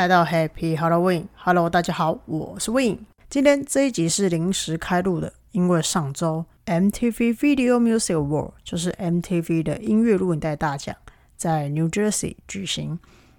来到 Happy Halloween。Hello，大家好，我是 Win。今天这一集是临时开录的，因为上周 MTV Video Music Award 就是 MTV 的音乐录影带大奖在 New Jersey 举行。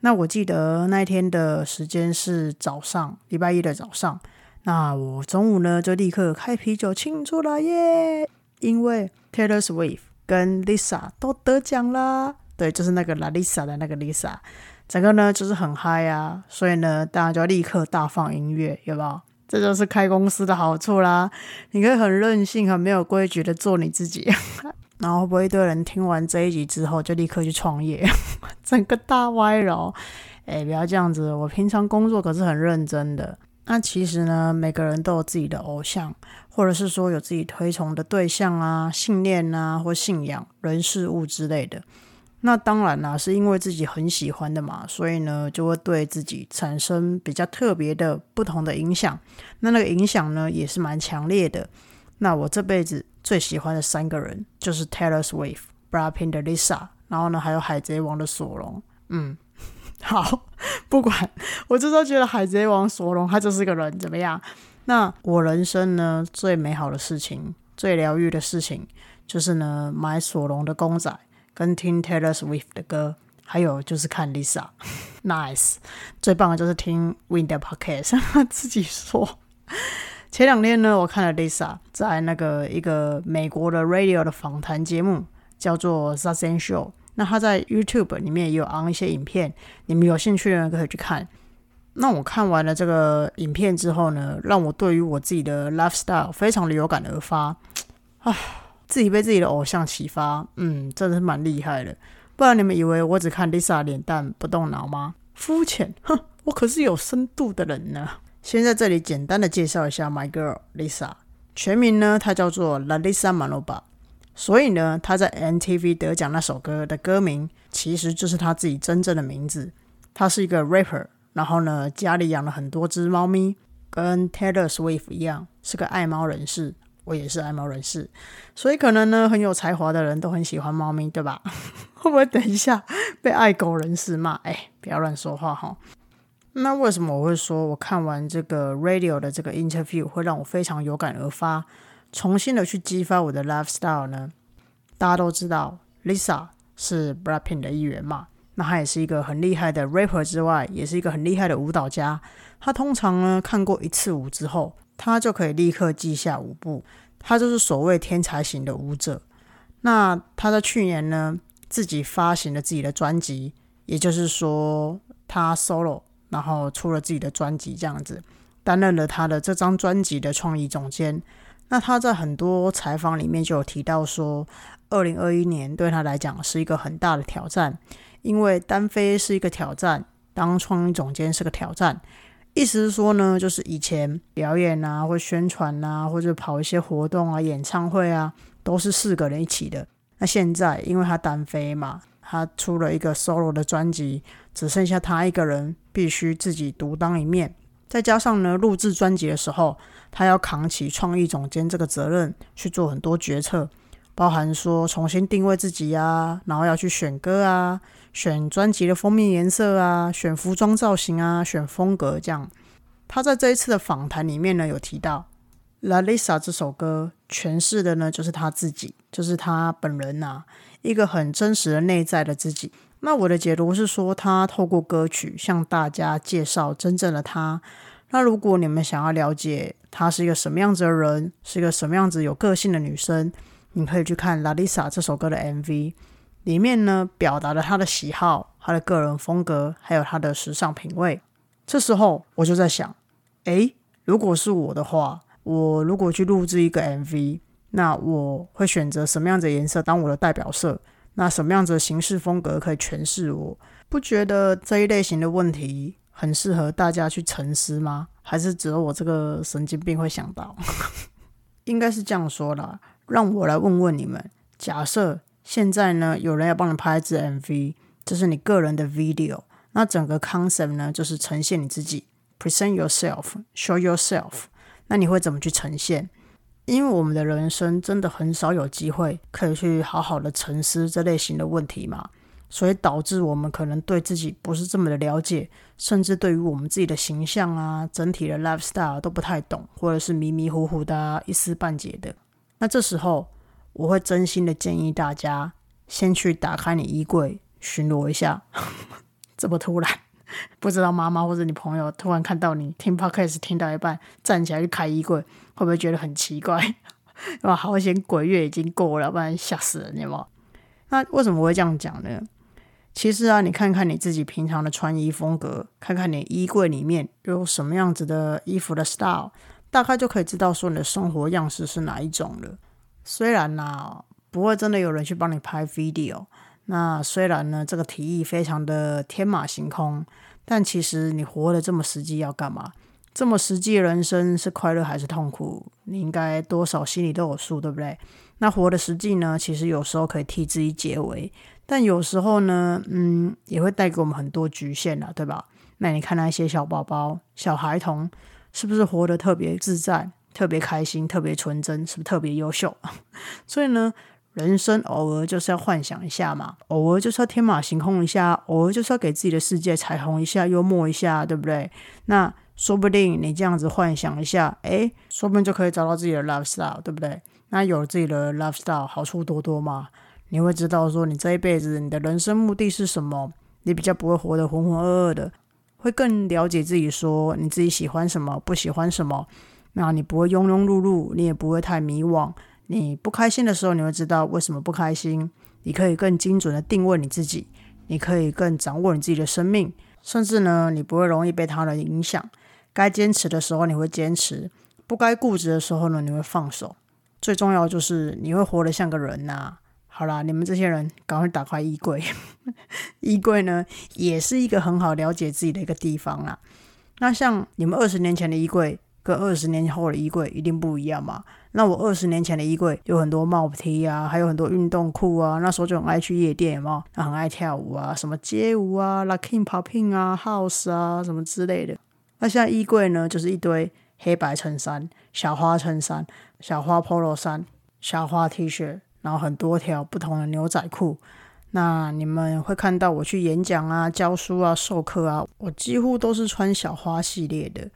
那我记得那一天的时间是早上，礼拜一的早上。那我中午呢就立刻开啤酒庆祝了耶，因为 Taylor Swift 跟 Lisa 都得奖啦。对，就是那个 Lisa 的那个 Lisa。整个呢就是很嗨啊，所以呢大家就要立刻大放音乐，有没有？这就是开公司的好处啦，你可以很任性、很没有规矩的做你自己，然后会不会一堆人听完这一集之后就立刻去创业，整个大歪楼？哎，不要这样子，我平常工作可是很认真的。那其实呢，每个人都有自己的偶像，或者是说有自己推崇的对象啊、信念啊或信仰、人事物之类的。那当然啦，是因为自己很喜欢的嘛，所以呢，就会对自己产生比较特别的不同的影响。那那个影响呢，也是蛮强烈的。那我这辈子最喜欢的三个人就是 Taylor Swift、Blackpink 的 Lisa，然后呢，还有海贼王的索隆。嗯，好，不管，我就是觉得海贼王索隆他就是个人怎么样？那我人生呢最美好的事情、最疗愈的事情，就是呢买索隆的公仔。跟听 Taylor Swift 的歌，还有就是看 Lisa，nice，最棒的就是听 Wind Podcast，自己说。前两天呢，我看了 Lisa 在那个一个美国的 radio 的访谈节目，叫做 Sussan Show。那他在 YouTube 里面也有 on 一些影片，你们有兴趣的人可以去看。那我看完了这个影片之后呢，让我对于我自己的 lifestyle 非常的有感而发，啊。自己被自己的偶像启发，嗯，真的是蛮厉害的。不然你们以为我只看 Lisa 脸蛋不动脑吗？肤浅，哼，我可是有深度的人呢。先在这里简单的介绍一下 My Girl Lisa，全名呢，她叫做 La Lisa Manoba。所以呢，她在 MTV 得奖那首歌的歌名，其实就是她自己真正的名字。她是一个 rapper，然后呢，家里养了很多只猫咪，跟 Taylor Swift 一样，是个爱猫人士。我也是爱猫人士，所以可能呢，很有才华的人都很喜欢猫咪，对吧？会不会等一下被爱狗人士骂？哎，不要乱说话哈。那为什么我会说我看完这个 radio 的这个 interview 会让我非常有感而发，重新的去激发我的 lifestyle 呢？大家都知道 Lisa 是 Blackpink 的一员嘛，那她也是一个很厉害的 rapper 之外，也是一个很厉害的舞蹈家。她通常呢看过一次舞之后。他就可以立刻记下舞步，他就是所谓天才型的舞者。那他在去年呢，自己发行了自己的专辑，也就是说他 solo，然后出了自己的专辑，这样子担任了他的这张专辑的创意总监。那他在很多采访里面就有提到说，二零二一年对他来讲是一个很大的挑战，因为单飞是一个挑战，当创意总监是个挑战。意思是说呢，就是以前表演啊，或宣传啊，或者跑一些活动啊、演唱会啊，都是四个人一起的。那现在因为他单飞嘛，他出了一个 solo 的专辑，只剩下他一个人，必须自己独当一面。再加上呢，录制专辑的时候，他要扛起创意总监这个责任，去做很多决策，包含说重新定位自己啊，然后要去选歌啊。选专辑的封面颜色啊，选服装造型啊，选风格这样。他在这一次的访谈里面呢，有提到《La Lisa》这首歌诠释的呢，就是他自己，就是他本人呐，一个很真实的内在的自己。那我的解读是说，他透过歌曲向大家介绍真正的他。那如果你们想要了解他是一个什么样子的人，是一个什么样子有个性的女生，你可以去看《La Lisa》这首歌的 MV。里面呢，表达了他的喜好、他的个人风格，还有他的时尚品味。这时候我就在想，诶，如果是我的话，我如果去录制一个 MV，那我会选择什么样的颜色当我的代表色？那什么样子的形式风格可以诠释我？不觉得这一类型的问题很适合大家去沉思吗？还是只有我这个神经病会想到？应该是这样说啦。让我来问问你们，假设。现在呢，有人要帮你拍一支 MV，这是你个人的 video。那整个 concept 呢，就是呈现你自己，present yourself，show yourself。那你会怎么去呈现？因为我们的人生真的很少有机会可以去好好的沉思这类型的问题嘛。所以导致我们可能对自己不是这么的了解，甚至对于我们自己的形象啊、整体的 lifestyle 都不太懂，或者是迷迷糊糊的、一丝半解的。那这时候，我会真心的建议大家，先去打开你衣柜，巡逻一下。这么突然，不知道妈妈或者你朋友突然看到你听 podcast 听到一半，站起来去开衣柜，会不会觉得很奇怪？哇，好险鬼月已经过了，不然吓死人，有吗？那为什么会这样讲呢？其实啊，你看看你自己平常的穿衣风格，看看你衣柜里面有什么样子的衣服的 style，大概就可以知道说你的生活样式是哪一种了。虽然呢，不会真的有人去帮你拍 video，那虽然呢，这个提议非常的天马行空，但其实你活得这么实际要干嘛？这么实际人生是快乐还是痛苦？你应该多少心里都有数，对不对？那活的实际呢，其实有时候可以替自己解围。但有时候呢，嗯，也会带给我们很多局限了，对吧？那你看那些小宝宝、小孩童，是不是活得特别自在、特别开心、特别纯真，是不是特别优秀？所以呢，人生偶尔就是要幻想一下嘛，偶尔就是要天马行空一下，偶尔就是要给自己的世界彩虹一下、幽默一下，对不对？那说不定你这样子幻想一下，诶，说不定就可以找到自己的 love style，对不对？那有自己的 love style，好处多多嘛。你会知道说，你这一辈子你的人生目的是什么？你比较不会活得浑浑噩噩的，会更了解自己，说你自己喜欢什么，不喜欢什么。那你不会庸庸碌碌，你也不会太迷惘。你不开心的时候，你会知道为什么不开心。你可以更精准的定位你自己，你可以更掌握你自己的生命，甚至呢，你不会容易被他人影响。该坚持的时候你会坚持，不该固执的时候呢，你会放手。最重要就是你会活得像个人呐。好啦，你们这些人赶快打开衣柜。衣柜呢，也是一个很好了解自己的一个地方啦。那像你们二十年前的衣柜，跟二十年后的衣柜一定不一样嘛。那我二十年前的衣柜有很多帽 T 啊，还有很多运动裤啊。那时候就很爱去夜店嘛，那很爱跳舞啊，什么街舞啊、Locking Popping 啊、House 啊什么之类的。那现在衣柜呢，就是一堆黑白衬衫、小花衬衫、小花 Polo 衫、小花 T 恤。然后很多条不同的牛仔裤，那你们会看到我去演讲啊、教书啊、授课啊，我几乎都是穿小花系列的。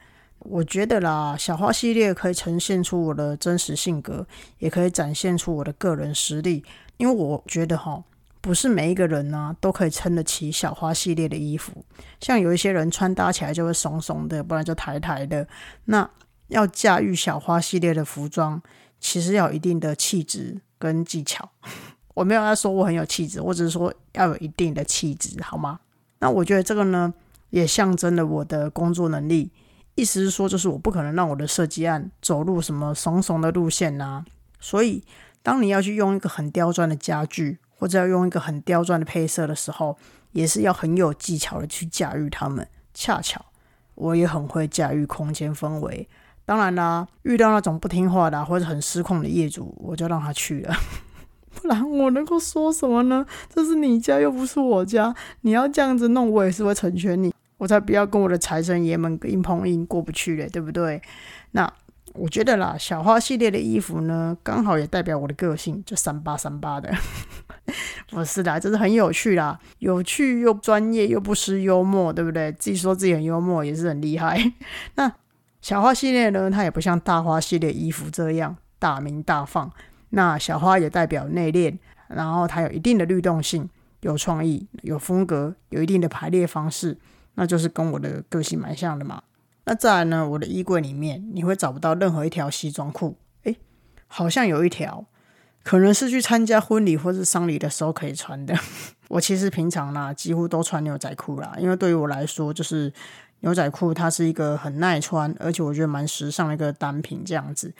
我觉得啦，小花系列可以呈现出我的真实性格，也可以展现出我的个人实力。因为我觉得哈，不是每一个人呢都可以撑得起小花系列的衣服，像有一些人穿搭起来就会怂怂的，不然就抬抬的。那要驾驭小花系列的服装，其实要有一定的气质。跟技巧，我没有要说我很有气质，我只是说要有一定的气质，好吗？那我觉得这个呢，也象征了我的工作能力。意思是说，就是我不可能让我的设计案走入什么怂怂的路线呐。所以，当你要去用一个很刁钻的家具，或者要用一个很刁钻的配色的时候，也是要很有技巧的去驾驭它们。恰巧，我也很会驾驭空间氛围。当然啦，遇到那种不听话的或者很失控的业主，我就让他去了。不然我能够说什么呢？这是你家又不是我家，你要这样子弄，我也是会成全你。我才不要跟我的财神爷们硬碰硬过不去嘞，对不对？那我觉得啦，小花系列的衣服呢，刚好也代表我的个性，就三八三八的。不是的，这是很有趣啦，有趣又专业又不失幽默，对不对？自己说自己很幽默也是很厉害。那。小花系列呢，它也不像大花系列衣服这样大名大放。那小花也代表内敛，然后它有一定的律动性，有创意，有风格，有一定的排列方式，那就是跟我的个性蛮像的嘛。那再来呢，我的衣柜里面你会找不到任何一条西装裤，诶，好像有一条，可能是去参加婚礼或是丧礼的时候可以穿的。我其实平常呢几乎都穿牛仔裤啦，因为对于我来说就是。牛仔裤它是一个很耐穿，而且我觉得蛮时尚的一个单品，这样子。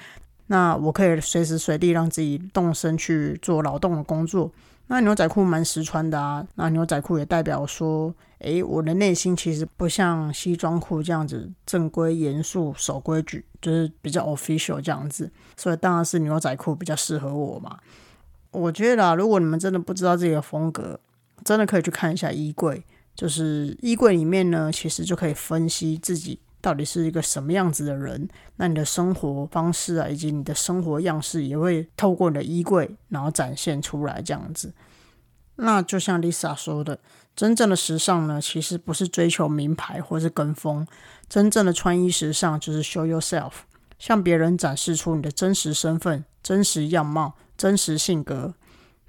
那我可以随时随地让自己动身去做劳动的工作。那牛仔裤蛮实穿的啊。那牛仔裤也代表说，诶，我的内心其实不像西装裤这样子正规、严肃、守规矩，就是比较 official 这样子。所以当然是牛仔裤比较适合我嘛。我觉得啦，如果你们真的不知道自己的风格，真的可以去看一下衣柜。就是衣柜里面呢，其实就可以分析自己到底是一个什么样子的人。那你的生活方式啊，以及你的生活样式，也会透过你的衣柜，然后展现出来这样子。那就像 Lisa 说的，真正的时尚呢，其实不是追求名牌或是跟风，真正的穿衣时尚就是 show yourself，向别人展示出你的真实身份、真实样貌、真实性格。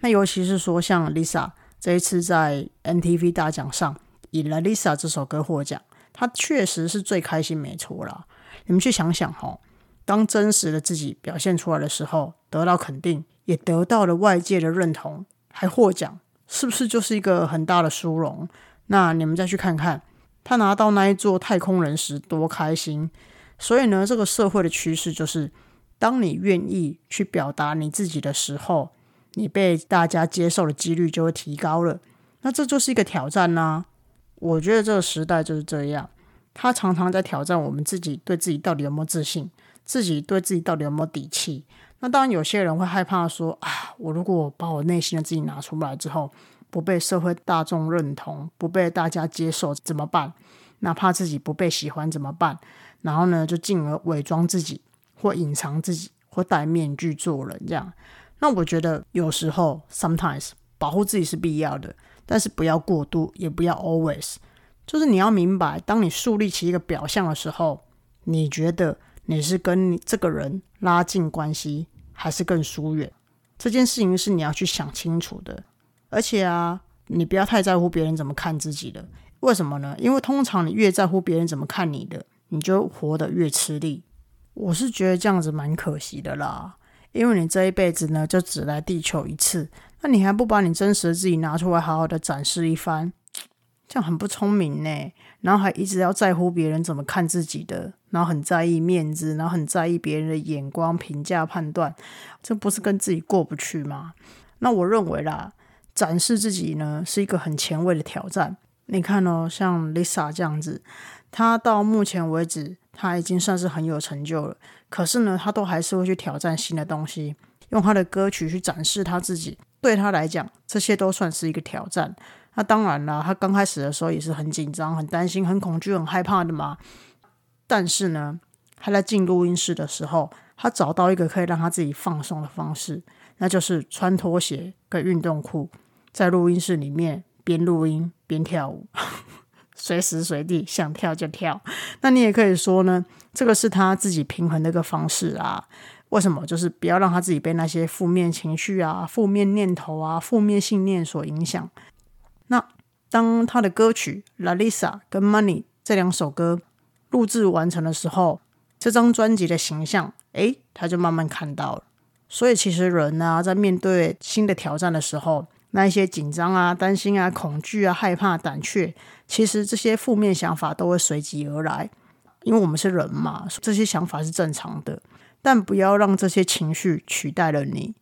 那尤其是说像 Lisa 这一次在 MTV 大奖上以了 Lisa 这首歌获奖，他确实是最开心，没错啦。你们去想想哈，当真实的自己表现出来的时候，得到肯定，也得到了外界的认同，还获奖。是不是就是一个很大的殊荣？那你们再去看看他拿到那一座太空人时多开心。所以呢，这个社会的趋势就是，当你愿意去表达你自己的时候，你被大家接受的几率就会提高了。那这就是一个挑战呢。我觉得这个时代就是这样，他常常在挑战我们自己对自己到底有没有自信，自己对自己到底有没有底气。那当然，有些人会害怕说啊，我如果把我内心的自己拿出来之后，不被社会大众认同，不被大家接受怎么办？哪怕自己不被喜欢怎么办？然后呢，就进而伪装自己，或隐藏自己，或戴面具做人这样。那我觉得有时候，sometimes 保护自己是必要的，但是不要过度，也不要 always。就是你要明白，当你树立起一个表象的时候，你觉得。你是跟你这个人拉近关系，还是更疏远？这件事情是你要去想清楚的。而且啊，你不要太在乎别人怎么看自己的。为什么呢？因为通常你越在乎别人怎么看你的，你就活得越吃力。我是觉得这样子蛮可惜的啦。因为你这一辈子呢，就只来地球一次，那你还不把你真实的自己拿出来，好好的展示一番，这样很不聪明呢。然后还一直要在乎别人怎么看自己的，然后很在意面子，然后很在意别人的眼光、评价、判断，这不是跟自己过不去吗？那我认为啦，展示自己呢是一个很前卫的挑战。你看哦，像 Lisa 这样子，他到目前为止，他已经算是很有成就了。可是呢，他都还是会去挑战新的东西，用他的歌曲去展示他自己。对他来讲，这些都算是一个挑战。那当然了，他刚开始的时候也是很紧张、很担心、很恐惧、很害怕的嘛。但是呢，他在进录音室的时候，他找到一个可以让他自己放松的方式，那就是穿拖鞋跟运动裤，在录音室里面边录音边跳舞，随时随地想跳就跳。那你也可以说呢，这个是他自己平衡的一个方式啊。为什么？就是不要让他自己被那些负面情绪啊、负面念头啊、负面信念所影响。那当他的歌曲《La Lisa》跟《Money》这两首歌录制完成的时候，这张专辑的形象，诶，他就慢慢看到了。所以其实人呢，在面对新的挑战的时候，那一些紧张啊、担心啊、恐惧啊、害怕、胆怯，其实这些负面想法都会随即而来。因为我们是人嘛，这些想法是正常的，但不要让这些情绪取代了你。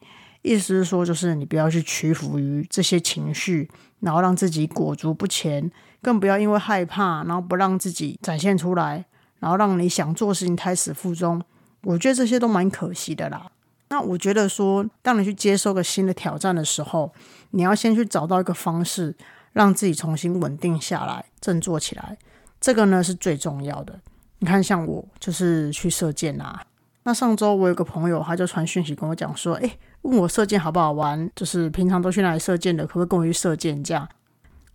意思是说，就是你不要去屈服于这些情绪，然后让自己裹足不前，更不要因为害怕，然后不让自己展现出来，然后让你想做事情胎死腹中。我觉得这些都蛮可惜的啦。那我觉得说，当你去接受个新的挑战的时候，你要先去找到一个方式，让自己重新稳定下来，振作起来。这个呢是最重要的。你看，像我就是去射箭啊。那上周我有个朋友，他就传讯息跟我讲说，诶。问我射箭好不好玩？就是平常都去哪里射箭的，可不可以跟我去射箭？这样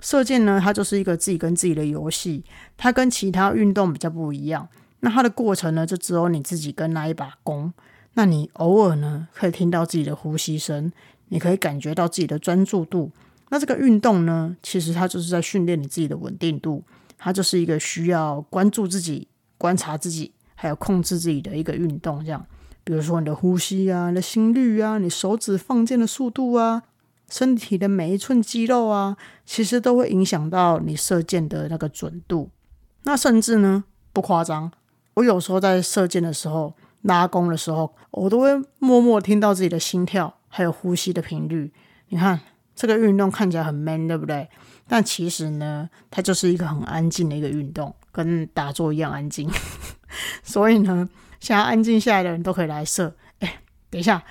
射箭呢，它就是一个自己跟自己的游戏，它跟其他运动比较不一样。那它的过程呢，就只有你自己跟那一把弓。那你偶尔呢，可以听到自己的呼吸声，你可以感觉到自己的专注度。那这个运动呢，其实它就是在训练你自己的稳定度，它就是一个需要关注自己、观察自己，还有控制自己的一个运动，这样。比如说你的呼吸啊，你的心率啊，你手指放箭的速度啊，身体的每一寸肌肉啊，其实都会影响到你射箭的那个准度。那甚至呢，不夸张，我有时候在射箭的时候拉弓的时候，我都会默默听到自己的心跳还有呼吸的频率。你看这个运动看起来很 man，对不对？但其实呢，它就是一个很安静的一个运动，跟打坐一样安静。所以呢。想要安静下来的人都可以来射。哎，等一下，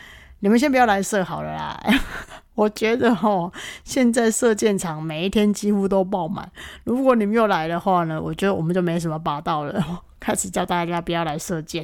你们先不要来射好了啦。我觉得哦，现在射箭场每一天几乎都爆满。如果你们又来的话呢，我觉得我们就没什么拔到了。开始叫大家不要来射箭。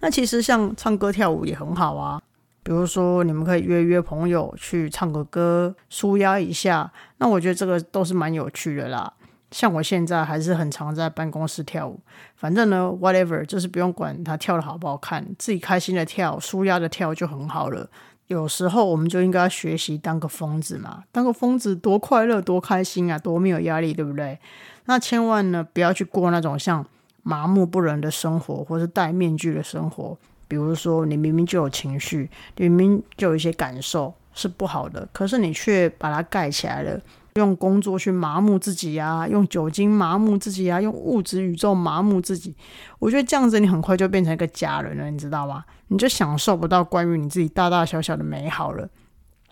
那其实像唱歌跳舞也很好啊。比如说，你们可以约约朋友去唱个歌，舒压一下。那我觉得这个都是蛮有趣的啦。像我现在还是很常在办公室跳舞，反正呢，whatever，就是不用管他跳的好不好看，自己开心的跳，舒压的跳就很好了。有时候我们就应该学习当个疯子嘛，当个疯子多快乐，多开心啊，多没有压力，对不对？那千万呢，不要去过那种像麻木不仁的生活，或是戴面具的生活。比如说，你明明就有情绪，明明就有一些感受是不好的，可是你却把它盖起来了，用工作去麻木自己呀，用酒精麻木自己呀，用物质宇宙麻木自己。我觉得这样子，你很快就变成一个假人了，你知道吗？你就享受不到关于你自己大大小小的美好了。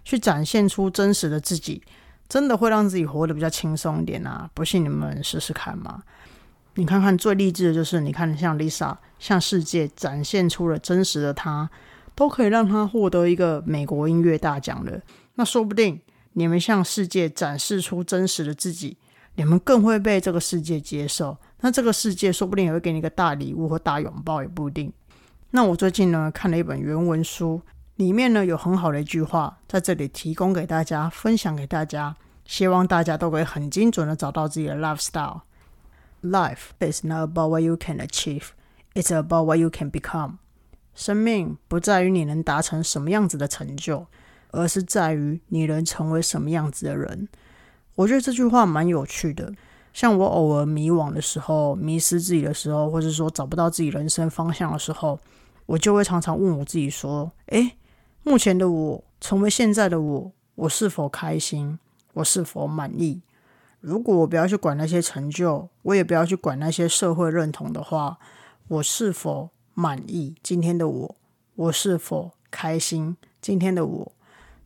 去展现出真实的自己，真的会让自己活得比较轻松一点啊！不信你们试试看嘛。你看看最励志的就是，你看像 Lisa 向世界展现出了真实的她，都可以让她获得一个美国音乐大奖了。那说不定你们向世界展示出真实的自己，你们更会被这个世界接受。那这个世界说不定也会给你一个大礼物或大拥抱，也不一定。那我最近呢看了一本原文书，里面呢有很好的一句话，在这里提供给大家，分享给大家，希望大家都可以很精准的找到自己的 lifestyle。Life is not about what you can achieve; it's about what you can become. 生命不在于你能达成什么样子的成就，而是在于你能成为什么样子的人。我觉得这句话蛮有趣的。像我偶尔迷惘的时候、迷失自己的时候，或者说找不到自己人生方向的时候，我就会常常问我自己说：“诶，目前的我，成为现在的我，我是否开心？我是否满意？”如果我不要去管那些成就，我也不要去管那些社会认同的话，我是否满意今天的我？我是否开心今天的我？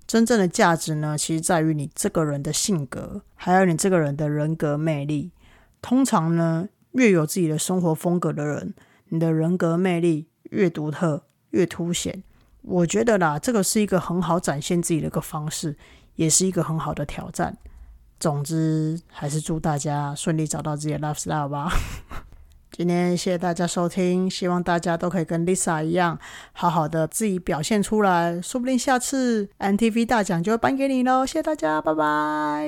真正的价值呢，其实在于你这个人的性格，还有你这个人的人格魅力。通常呢，越有自己的生活风格的人，你的人格魅力越独特、越凸显。我觉得啦，这个是一个很好展现自己的一个方式，也是一个很好的挑战。总之，还是祝大家顺利找到自己的 love star 吧。今天谢谢大家收听，希望大家都可以跟 Lisa 一样，好好的自己表现出来，说不定下次 MTV 大奖就会颁给你喽。谢谢大家，拜拜。